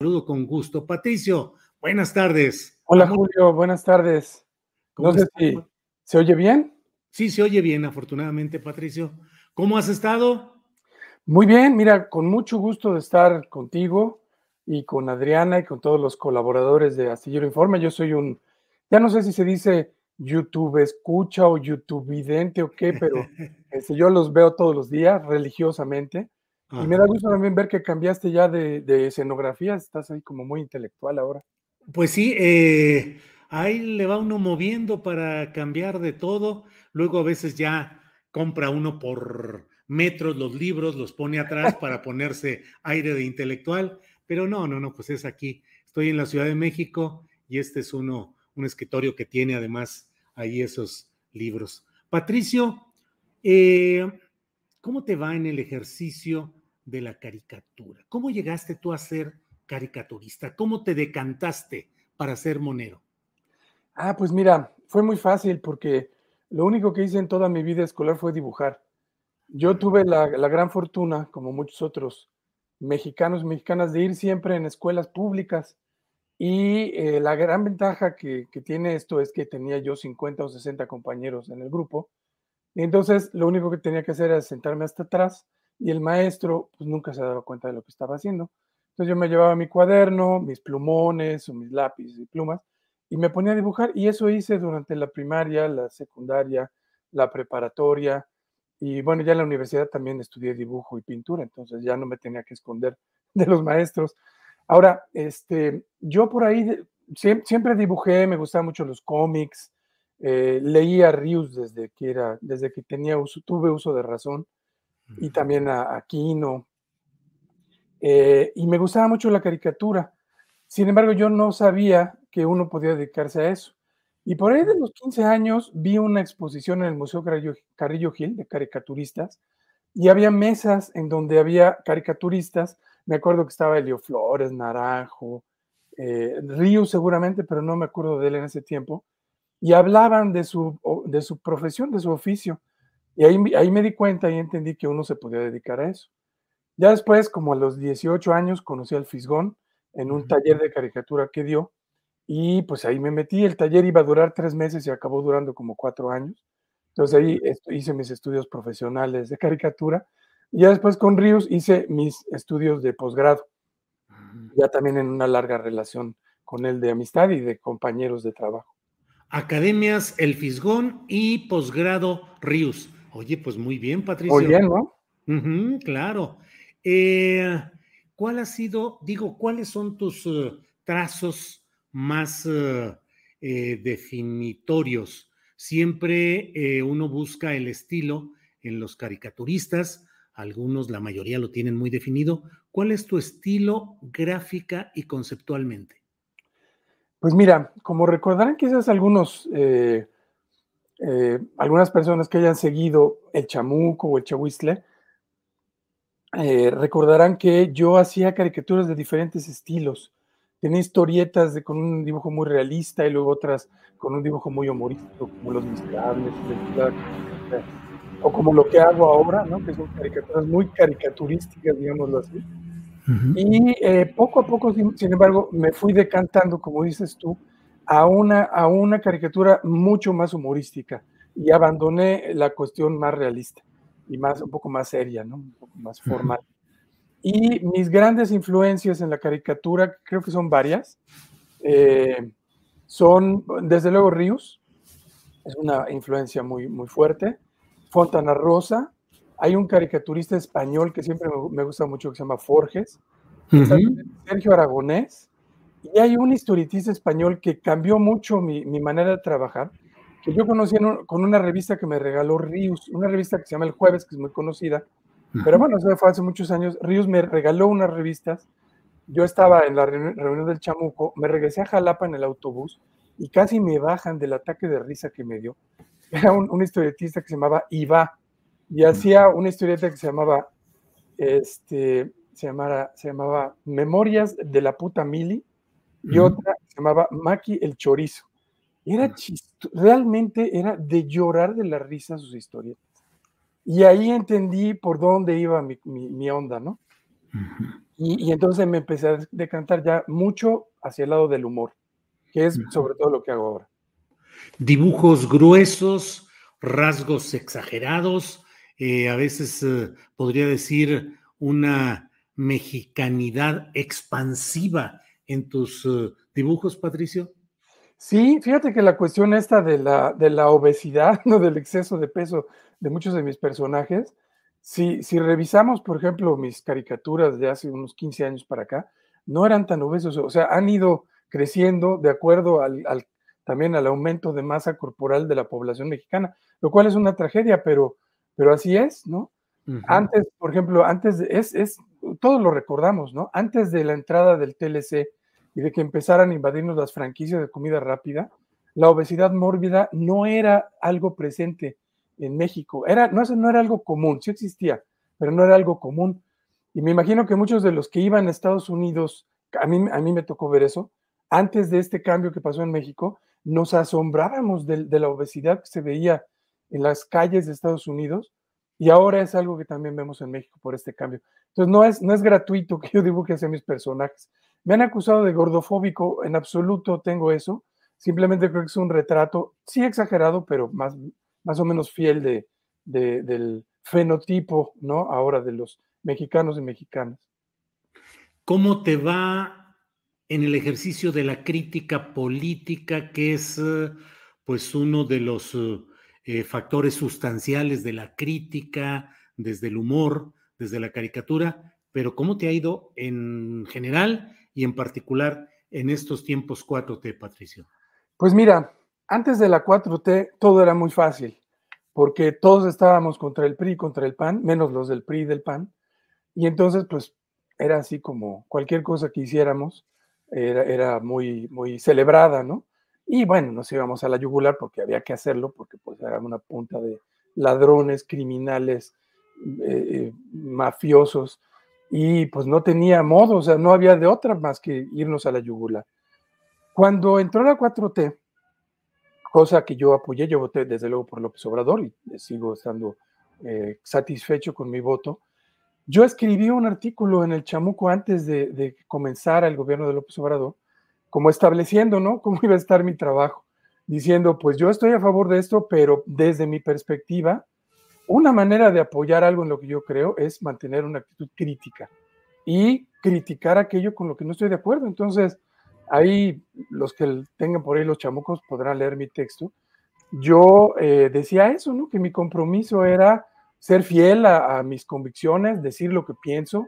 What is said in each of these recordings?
Saludo con gusto. Patricio, buenas tardes. Hola Julio, buenas tardes. No sé si se oye bien. Sí, se oye bien, afortunadamente, Patricio. ¿Cómo has estado? Muy bien, mira, con mucho gusto de estar contigo y con Adriana y con todos los colaboradores de Astillero Informe. Yo soy un, ya no sé si se dice YouTube escucha o YouTube vidente o qué, pero este, yo los veo todos los días religiosamente. Y me da gusto también ver que cambiaste ya de, de escenografía, estás ahí como muy intelectual ahora. Pues sí, eh, ahí le va uno moviendo para cambiar de todo. Luego a veces ya compra uno por metros los libros, los pone atrás para ponerse aire de intelectual. Pero no, no, no, pues es aquí. Estoy en la Ciudad de México y este es uno, un escritorio que tiene además ahí esos libros. Patricio, eh, ¿cómo te va en el ejercicio de la caricatura? ¿Cómo llegaste tú a ser caricaturista? ¿Cómo te decantaste para ser monero? Ah, pues mira, fue muy fácil porque lo único que hice en toda mi vida escolar fue dibujar. Yo tuve la, la gran fortuna, como muchos otros mexicanos y mexicanas, de ir siempre en escuelas públicas. Y eh, la gran ventaja que, que, tiene esto es que tenía yo 50 o 60 compañeros en el grupo. Y entonces lo único que tenía que hacer era sentarme hasta atrás y el maestro pues nunca se daba cuenta de lo que estaba haciendo. Entonces yo me llevaba mi cuaderno, mis plumones o mis lápices y plumas y me ponía a dibujar y eso hice durante la primaria, la secundaria, la preparatoria y bueno, ya en la universidad también estudié dibujo y pintura, entonces ya no me tenía que esconder de los maestros. Ahora, este, yo por ahí siempre, dibujé, me gustaban mucho los cómics, eh, leía Rius desde que era, desde que tenía tuve uso de razón y también a Aquino. Eh, y me gustaba mucho la caricatura. Sin embargo, yo no sabía que uno podía dedicarse a eso. Y por ahí de los 15 años vi una exposición en el Museo Carrillo, Carrillo Gil de caricaturistas y había mesas en donde había caricaturistas. Me acuerdo que estaba Elio Flores, Naranjo, eh, Río seguramente, pero no me acuerdo de él en ese tiempo. Y hablaban de su, de su profesión, de su oficio. Y ahí, ahí me di cuenta y entendí que uno se podía dedicar a eso. Ya después, como a los 18 años, conocí al Fisgón en un taller de caricatura que dio y pues ahí me metí. El taller iba a durar tres meses y acabó durando como cuatro años. Entonces ahí hice mis estudios profesionales de caricatura. Y ya después con Ríos hice mis estudios de posgrado. Ya también en una larga relación con él de amistad y de compañeros de trabajo. Academias El Fisgón y posgrado Ríos. Oye, pues muy bien, Patricio. Muy bien, ¿no? Uh -huh, claro. Eh, ¿Cuál ha sido, digo, cuáles son tus uh, trazos más uh, eh, definitorios? Siempre eh, uno busca el estilo en los caricaturistas, algunos, la mayoría lo tienen muy definido. ¿Cuál es tu estilo gráfica y conceptualmente? Pues mira, como recordarán quizás algunos eh, algunas personas que hayan seguido el chamuco o el chahuizle, eh, recordarán que yo hacía caricaturas de diferentes estilos. Tenía historietas de, con un dibujo muy realista y luego otras con un dibujo muy humorístico, como Los Miserables, o como lo que hago ahora, ¿no? que son caricaturas muy caricaturísticas, digámoslo así. Y eh, poco a poco, sin, embargo, me fui decantando, como dices tú, a una, a una caricatura mucho más humorística y abandoné la cuestión más realista y más, un poco más seria, ¿no? un poco más formal. Y mis grandes influencias en la caricatura, creo que son varias, eh, son desde luego Ríos, es una influencia muy, muy fuerte, Fontana Rosa, hay un caricaturista español que siempre me, gusta mucho que se llama Forges, Sergio Aragonés, y hay un historietista español que cambió mucho mi, mi manera de trabajar, que yo conocí con una revista que me regaló Ríos, una revista que se llama El Jueves, que es muy conocida, pero bueno, eso fue hace muchos años. Ríos me regaló unas revistas, yo estaba en la reunión del Chamuco, me regresé a Jalapa en el autobús y casi me bajan del ataque de risa que me dio. Era un, historietista que se llamaba Iva y hacía una historieta que se llamaba, este, se, llamaba, se llamaba Memorias de la puta Mili y otra se llamaba Maki el Chorizo. Era chisto, realmente era de llorar de la risa sus historietas. Y ahí entendí por dónde iba mi, onda, ¿no? y, y, entonces me empecé a decantar ya mucho hacia el lado del humor, que es sobre todo lo que hago ahora. Dibujos gruesos, rasgos exagerados, eh, a veces eh, podría decir una mexicanidad expansiva en tus eh, dibujos, Patricio. Sí, fíjate que la cuestión esta de la, de la obesidad, ¿no? del exceso de peso de muchos de mis personajes, si, si revisamos, por ejemplo, mis caricaturas de hace unos 15 años para acá, no eran tan obesos, o sea, han ido creciendo de acuerdo al, también al aumento de masa corporal de la población mexicana, lo cual es una tragedia, pero, pero así es, ¿no? Antes, por ejemplo, antes de, es, es, todos lo recordamos, ¿no? Antes de la entrada del TLC y de que empezaran a invadirnos las franquicias de comida rápida, la obesidad mórbida no era algo presente en México. Era, no, no era algo común, sí existía, pero no era algo común. Y me imagino que muchos de los que iban a Estados Unidos, a mí, a mí me tocó ver eso, antes de este cambio que pasó en México, nos asombrábamos de, de la obesidad que se veía en las calles de Estados Unidos y ahora es algo que también vemos en México por este cambio. Entonces no es, no es gratuito que yo dibuje hacia mis personajes. Me han acusado de gordofóbico, en absoluto tengo eso. Simplemente creo que es un retrato, sí exagerado, pero más, más o menos fiel de, del fenotipo, ¿no? Ahora de los mexicanos y mexicanas. ¿Cómo te va en el ejercicio de la crítica política, que es pues uno de los eh, factores sustanciales de la crítica, desde el humor, desde la caricatura, pero ¿cómo te ha ido en general y en particular en estos tiempos 4T, Patricio? Pues mira, antes de la 4T todo era muy fácil, porque todos estábamos contra el PRI, contra el PAN, menos los del PRI y del PAN, y entonces pues era así como cualquier cosa que hiciéramos era, era muy, muy celebrada, ¿no? Y bueno, nos íbamos a la yugular porque había que hacerlo, porque pues era una punta de ladrones, criminales, eh, eh, mafiosos, y pues no tenía modo, o sea, no había de otra más que irnos a la yugular. Cuando entró la 4T, cosa que yo apoyé, yo voté desde luego por López Obrador y sigo estando eh, satisfecho con mi voto. Yo escribí un artículo en el Chamuco antes de, de comenzar el gobierno de López Obrador, como estableciendo, ¿no? Cómo iba a estar mi trabajo, diciendo, pues yo estoy a favor de esto, pero desde mi perspectiva, una manera de apoyar algo en lo que yo creo es mantener una actitud crítica y criticar aquello con lo que no estoy de acuerdo. Entonces, ahí los que tengan por ahí los chamucos podrán leer mi texto. Yo eh, decía eso, ¿no? Que mi compromiso era ser fiel a, mis convicciones, decir lo que pienso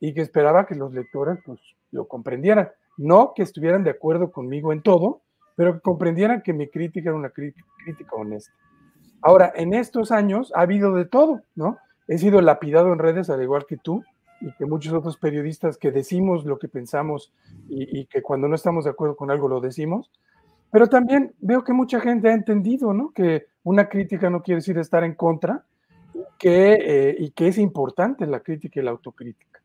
y que esperaba que los lectores pues, lo comprendieran. No que estuvieran de acuerdo conmigo en todo, pero que comprendieran que mi crítica era una crítica honesta. Ahora, en estos años ha habido de todo, ¿no? He sido lapidado en redes, al igual que tú, y que muchos otros periodistas que decimos lo que pensamos y, que cuando no estamos de acuerdo con algo lo decimos. Pero también veo que mucha gente ha entendido, ¿no? Que una crítica no quiere decir estar en contra que, eh, y que es importante la crítica y la autocrítica.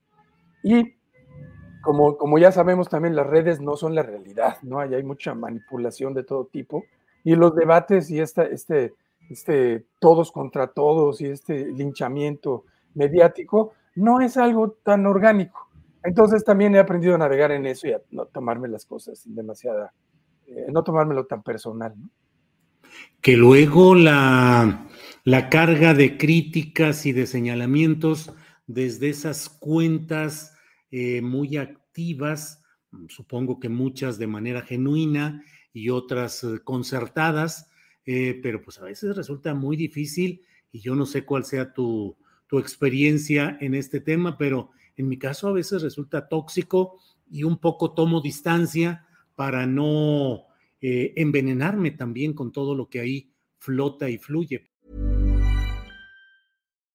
Y como, como ya sabemos también, las redes no son la realidad, ¿no? Ahí hay mucha manipulación de todo tipo. Y los debates y esta, este este todos contra todos y este linchamiento mediático no es algo tan orgánico. Entonces también he aprendido a navegar en eso y a no tomarme las cosas demasiada, eh, no tomármelo tan personal. Que luego la, la carga de críticas y de señalamientos desde esas cuentas eh, muy activas, supongo que muchas de manera genuina y otras eh, concertadas, eh, pero pues a veces resulta muy difícil y yo no sé cuál sea tu, tu experiencia en este tema, pero en mi caso a veces resulta tóxico y un poco tomo distancia para no eh, envenenarme también con todo lo que ahí flota y fluye.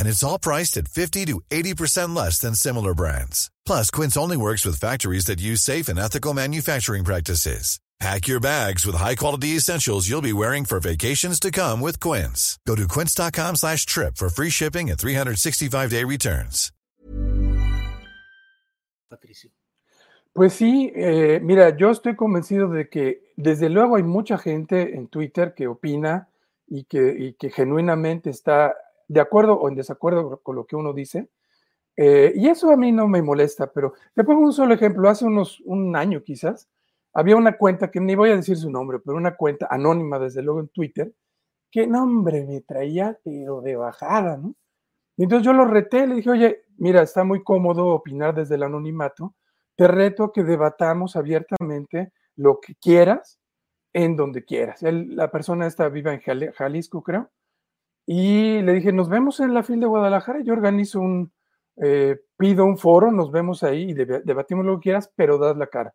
And it's all priced at 50 to 80% less than similar brands. Plus, Quince only works with factories that use safe and ethical manufacturing practices. Pack your bags with high-quality essentials you'll be wearing for vacations to come with Quince. Go to quince.com slash trip for free shipping and 365-day returns. Patricio. Pues sí, eh, mira, yo estoy convencido de que desde luego hay mucha gente en Twitter que opina y que, y que genuinamente está de acuerdo o en desacuerdo con lo que uno dice. Eh, y eso a mí no me molesta, pero te pongo un solo ejemplo. Hace unos un año quizás, había una cuenta que ni voy a decir su nombre, pero una cuenta anónima, desde luego en Twitter, que no, hombre, me traía, pero de bajada, ¿no? Y entonces yo lo reté, le dije, oye, mira, está muy cómodo opinar desde el anonimato, te reto a que debatamos abiertamente lo que quieras en donde quieras. La persona esta viva en Jalisco, creo, y le dije, nos vemos en la FIL de Guadalajara, yo organizo un, eh, pido un foro, nos vemos ahí y debatimos lo que quieras, pero das la cara.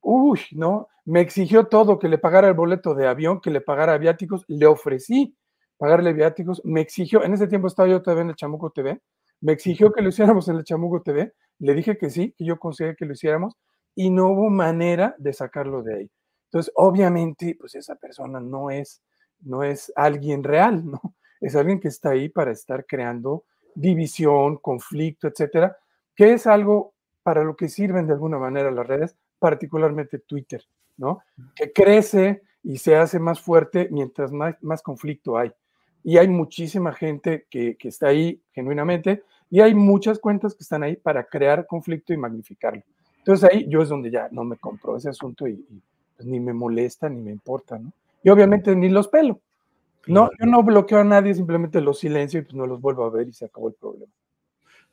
Uy, ¿no? Me exigió todo, que le pagara el boleto de avión, que le pagara viáticos, le ofrecí pagarle viáticos, me exigió, en ese tiempo estaba yo todavía en el Chamuco TV, me exigió que lo hiciéramos en el Chamuco TV, le dije que sí, que yo conseguía que lo hiciéramos, y no hubo manera de sacarlo de ahí. Entonces, obviamente, pues esa persona no es, no es alguien real, ¿no? Es alguien que está ahí para estar creando división, conflicto, etcétera, que es algo para lo que sirven de alguna manera las redes, particularmente Twitter, ¿no? Que crece y se hace más fuerte mientras más, conflicto hay. Y hay muchísima gente que, que, está ahí genuinamente y hay muchas cuentas que están ahí para crear conflicto y magnificarlo. Entonces ahí yo es donde ya no me compro ese asunto y, y pues, ni me molesta ni me importa, ¿no? Y obviamente ni los pelo. No, yo no bloqueo a nadie, simplemente los silencio y pues no los vuelvo a ver y se acabó el problema.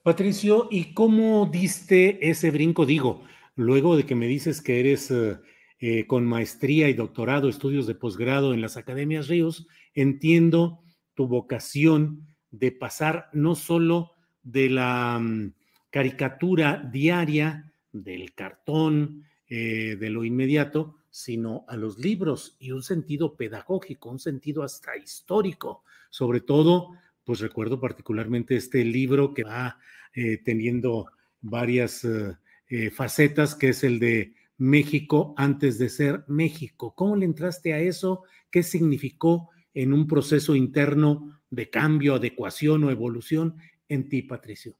Patricio, ¿y cómo diste ese brinco? Digo, luego de que me dices que eres eh, eh, con maestría y doctorado, estudios de posgrado en las Academias Ríos, entiendo tu vocación de pasar no solo de la um, caricatura diaria, del cartón, eh, de lo inmediato, sino a los libros y un sentido pedagógico, un sentido hasta histórico. Sobre todo, pues recuerdo particularmente este libro que va eh, teniendo varias eh, eh, facetas, que es el de México antes de ser México. ¿Cómo le entraste a eso? ¿Qué significó en un proceso interno de cambio, adecuación o evolución en ti, Patricio?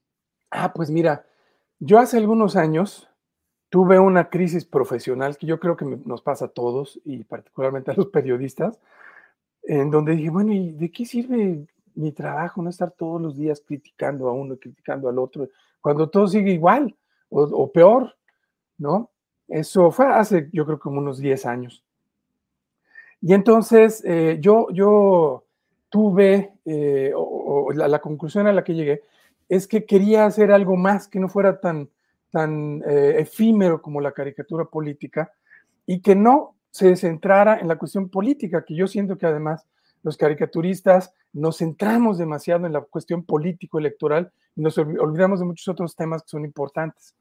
Ah, pues mira, yo hace algunos años tuve una crisis profesional que yo creo que nos pasa a todos y particularmente a los periodistas, en donde dije, bueno, ¿y de qué sirve mi trabajo? No estar todos los días criticando a uno, criticando al otro, cuando todo sigue igual o, peor, ¿no? Eso fue hace, yo creo, como unos 10 años. Y entonces eh, yo, yo tuve, eh, o, la, la conclusión a la que llegué, es que quería hacer algo más que no fuera tan tan eh, efímero como la caricatura política y que no se centrara en la cuestión política, que yo siento que además los caricaturistas nos centramos demasiado en la cuestión político-electoral y nos olvidamos de muchos otros temas que son importantes.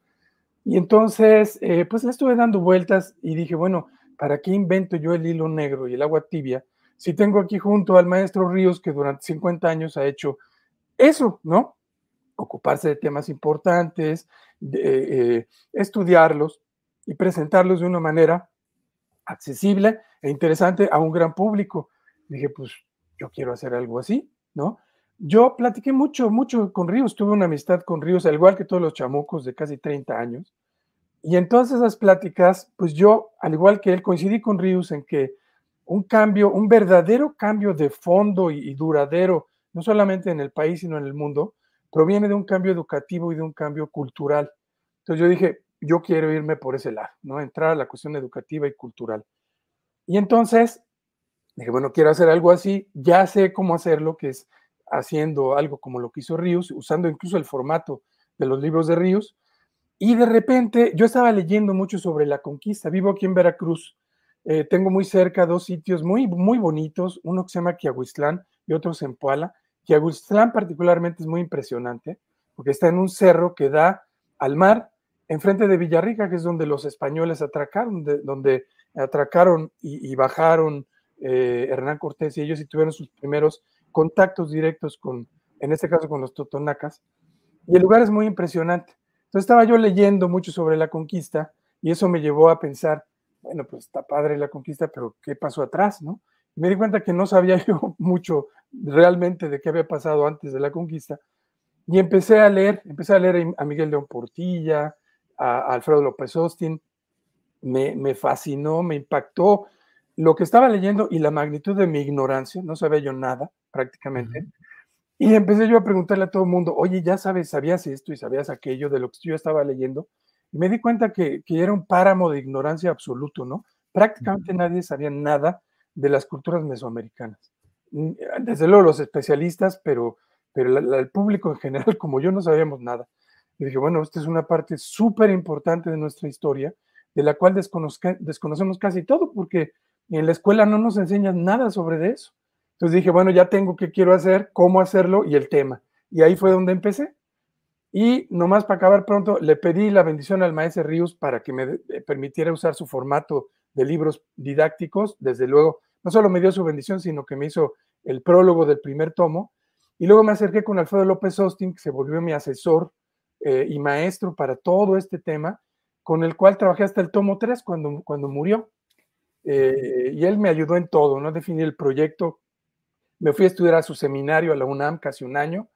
Y entonces, eh, pues le estuve dando vueltas y dije, bueno, ¿para qué invento yo el hilo negro y el agua tibia si tengo aquí junto al maestro Ríos que durante 50 años ha hecho eso, ¿no? Ocuparse de temas importantes, eh, estudiarlos y presentarlos de una manera accesible e interesante a un gran público. Dije, pues yo quiero hacer algo así, ¿no? Yo platiqué mucho, mucho con Ríos, tuve una amistad con Ríos, al igual que todos los chamucos de casi 30 años. Y en todas esas pláticas, pues yo, al igual que él, coincidí con Ríos en que un cambio, un verdadero cambio de fondo y, y, duradero, no solamente en el país, sino en el mundo, proviene de un cambio educativo y de un cambio cultural. Entonces yo dije, yo quiero irme por ese lado, ¿no? Entrar a la cuestión educativa y cultural. Y entonces dije, bueno, quiero hacer algo así, ya sé cómo hacerlo, que es haciendo algo como lo que hizo Ríos, usando incluso el formato de los libros de Ríos. Y de repente yo estaba leyendo mucho sobre la conquista. Vivo aquí en Veracruz. Eh, tengo muy cerca dos sitios muy, muy bonitos, uno que se llama Quiahuistlán y otro Zempoala. Quiahuistlán particularmente es muy impresionante porque está en un cerro que da al mar enfrente de Villarrica, que es donde los españoles atracaron, de, donde atracaron y, y bajaron eh, Hernán Cortés y ellos y tuvieron sus primeros contactos directos con, en este caso con los totonacas. Y el lugar es muy impresionante. Entonces estaba yo leyendo mucho sobre la conquista y eso me llevó a pensar, bueno, pues está padre la conquista, pero ¿qué pasó atrás, no? Me di cuenta que no sabía yo mucho realmente de qué había pasado antes de la conquista. Y empecé a leer, empecé a leer a Miguel León Portilla, a, Alfredo López Austin. Me, me fascinó, me impactó lo que estaba leyendo y la magnitud de mi ignorancia, no sabía yo nada prácticamente. Y empecé yo a preguntarle a todo el mundo, oye, ya sabes, sabías esto y sabías aquello de lo que yo estaba leyendo. Y me di cuenta que, que era un páramo de ignorancia absoluto, ¿no? Prácticamente nadie sabía nada de las culturas mesoamericanas. Mm, desde luego los especialistas, pero, pero la, el público en general, como yo, no sabíamos nada. Y dije, bueno, esta es una parte súper importante de nuestra historia, de la cual desconocemos casi todo, porque en la escuela no nos enseñan nada sobre eso. Entonces dije, bueno, ya tengo qué quiero hacer, cómo hacerlo y el tema. Y ahí fue donde empecé. Y nomás para acabar pronto, le pedí la bendición al maestro Ríos para que me permitiera usar su formato de libros didácticos. Desde luego, no solo me dio su bendición, sino que me hizo el prólogo del primer tomo. Y luego me acerqué con Alfredo López Austin, que se volvió mi asesor eh, y maestro para todo este tema, con el cual trabajé hasta el tomo 3 cuando, cuando murió. Eh, y él me ayudó en todo, ¿no? Definir el proyecto. Me fui a estudiar a su seminario, a la UNAM, casi un año,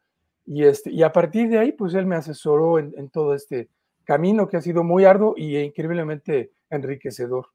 y, este, y a partir de ahí, pues él me asesoró en, en todo este camino que ha sido muy arduo y increíblemente enriquecedor.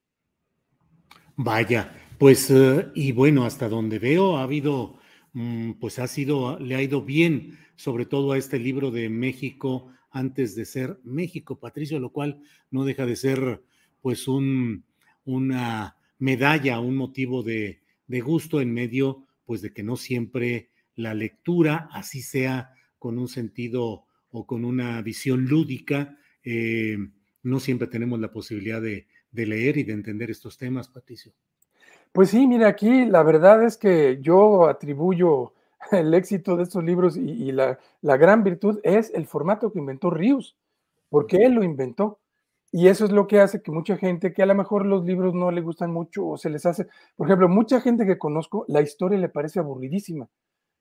Vaya, pues, uh, y bueno, hasta donde veo, ha habido, um, pues ha sido, le ha ido bien, sobre todo a este libro de México antes de ser México, Patricio, lo cual no deja de ser, pues, un, una medalla, un motivo de, de, gusto en medio, pues de que no siempre la lectura, así sea con un sentido o con una visión lúdica, eh, no siempre tenemos la posibilidad de, de, leer y de entender estos temas, Patricio. Pues sí, mira, aquí la verdad es que yo atribuyo el éxito de estos libros y, y la, la, gran virtud es el formato que inventó Ríos, porque él lo inventó. Y eso es lo que hace que mucha gente, que a lo mejor los libros no le gustan mucho o se les hace, por ejemplo, mucha gente que conozco, la historia le parece aburridísima,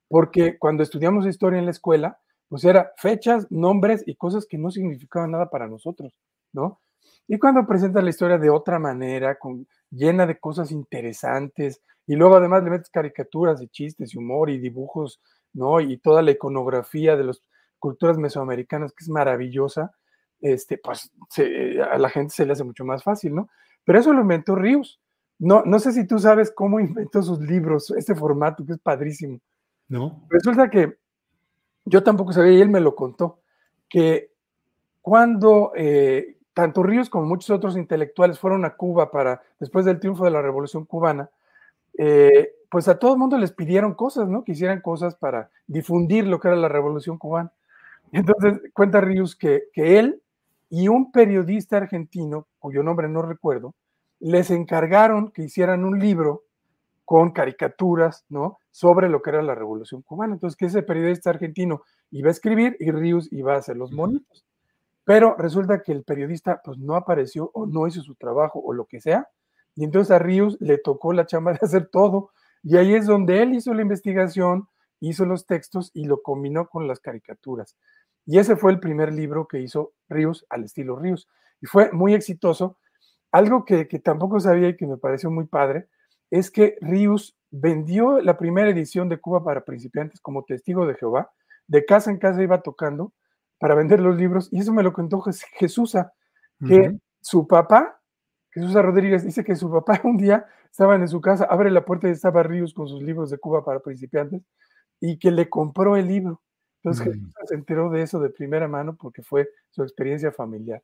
porque cuando estudiamos historia en la escuela, pues era fechas, nombres y cosas que no significaban nada para nosotros, ¿no? Y cuando presenta la historia de otra manera, con, llena de cosas interesantes, y luego además le metes caricaturas y chistes y humor y dibujos, ¿no? Y toda la iconografía de las culturas mesoamericanas, que es maravillosa, este, pues se, a la gente se le hace mucho más fácil, ¿no? Pero eso lo inventó Ríos. No, no sé si tú sabes cómo inventó sus libros, este formato que es padrísimo. No. Resulta que yo tampoco sabía, y él me lo contó, que cuando eh, tanto Ríos como muchos otros intelectuales fueron a Cuba para, después del triunfo de la Revolución Cubana, eh, pues a todo el mundo les pidieron cosas, ¿no? Que hicieran cosas para difundir lo que era la Revolución Cubana. Entonces cuenta Ríos que, que él y un periodista argentino, cuyo nombre no recuerdo, les encargaron que hicieran un libro con caricaturas, ¿no? Sobre lo que era la Revolución Cubana. Entonces, que ese periodista argentino iba a escribir y Ríos iba a hacer los monitos. Pero resulta que el periodista pues no apareció o no hizo su trabajo o lo que sea. Y entonces a Ríos le tocó la chamba de hacer todo. Y ahí es donde él hizo la investigación, hizo los textos y lo combinó con las caricaturas. Y ese fue el primer libro que hizo Ríos al estilo Ríos. Y fue muy exitoso. Algo que, que tampoco sabía y que me pareció muy padre es que Ríos vendió la primera edición de Cuba para principiantes como testigo de Jehová. De casa en casa iba tocando para vender los libros. Y eso me lo contó Jesús, que su papá, Jesús Rodríguez, dice que su papá un día estaba en su casa, abre la puerta y estaba Ríos con sus libros de Cuba para principiantes y que le compró el libro. Entonces Jesús se enteró de eso de primera mano porque fue su experiencia familiar.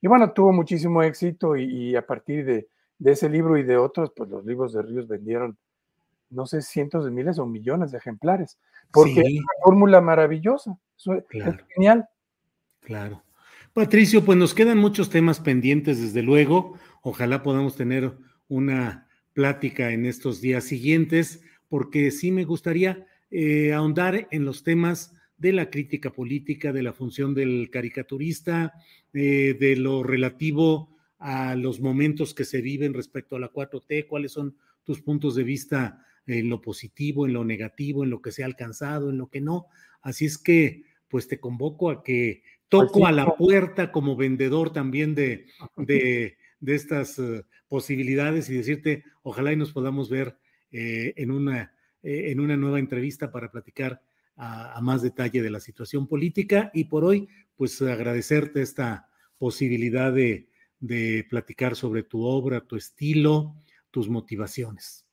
Y bueno, tuvo muchísimo éxito y, a partir de, ese libro y de otros, pues los libros de Ríos vendieron, no sé, cientos de miles o millones de ejemplares, porque es una fórmula maravillosa, es genial. Claro. Patricio, pues nos quedan muchos temas pendientes, desde luego. Ojalá podamos tener una plática en estos días siguientes, porque sí me gustaría eh, ahondar en los temas de la crítica política, de la función del caricaturista, eh, de lo relativo a los momentos que se viven respecto a la 4T, cuáles son tus puntos de vista en lo positivo, en lo negativo, en lo que se ha alcanzado, en lo que no. Así es que, pues te convoco a que toco a la puerta como vendedor también de, de, estas eh, posibilidades y decirte, ojalá y nos podamos ver eh, en, una, eh, en una nueva entrevista para platicar a, más detalle de la situación política y por hoy, pues agradecerte esta posibilidad de, de platicar sobre tu obra, tu estilo, tus motivaciones.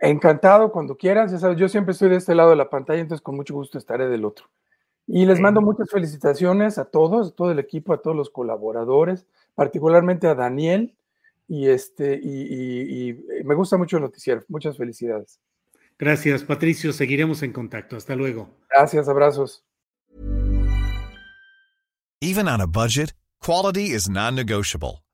Encantado cuando quieras, yo siempre estoy de este lado de la pantalla, entonces con mucho gusto estaré del otro. Y les mando muchas felicitaciones a todos, a todo el equipo, a todos los colaboradores, particularmente a Daniel. Y, este, y, me gusta mucho el noticiero. Muchas felicidades. Gracias, Patricio. Seguiremos en contacto. Hasta luego. Gracias, abrazos. Even on a budget, quality is non-negotiable.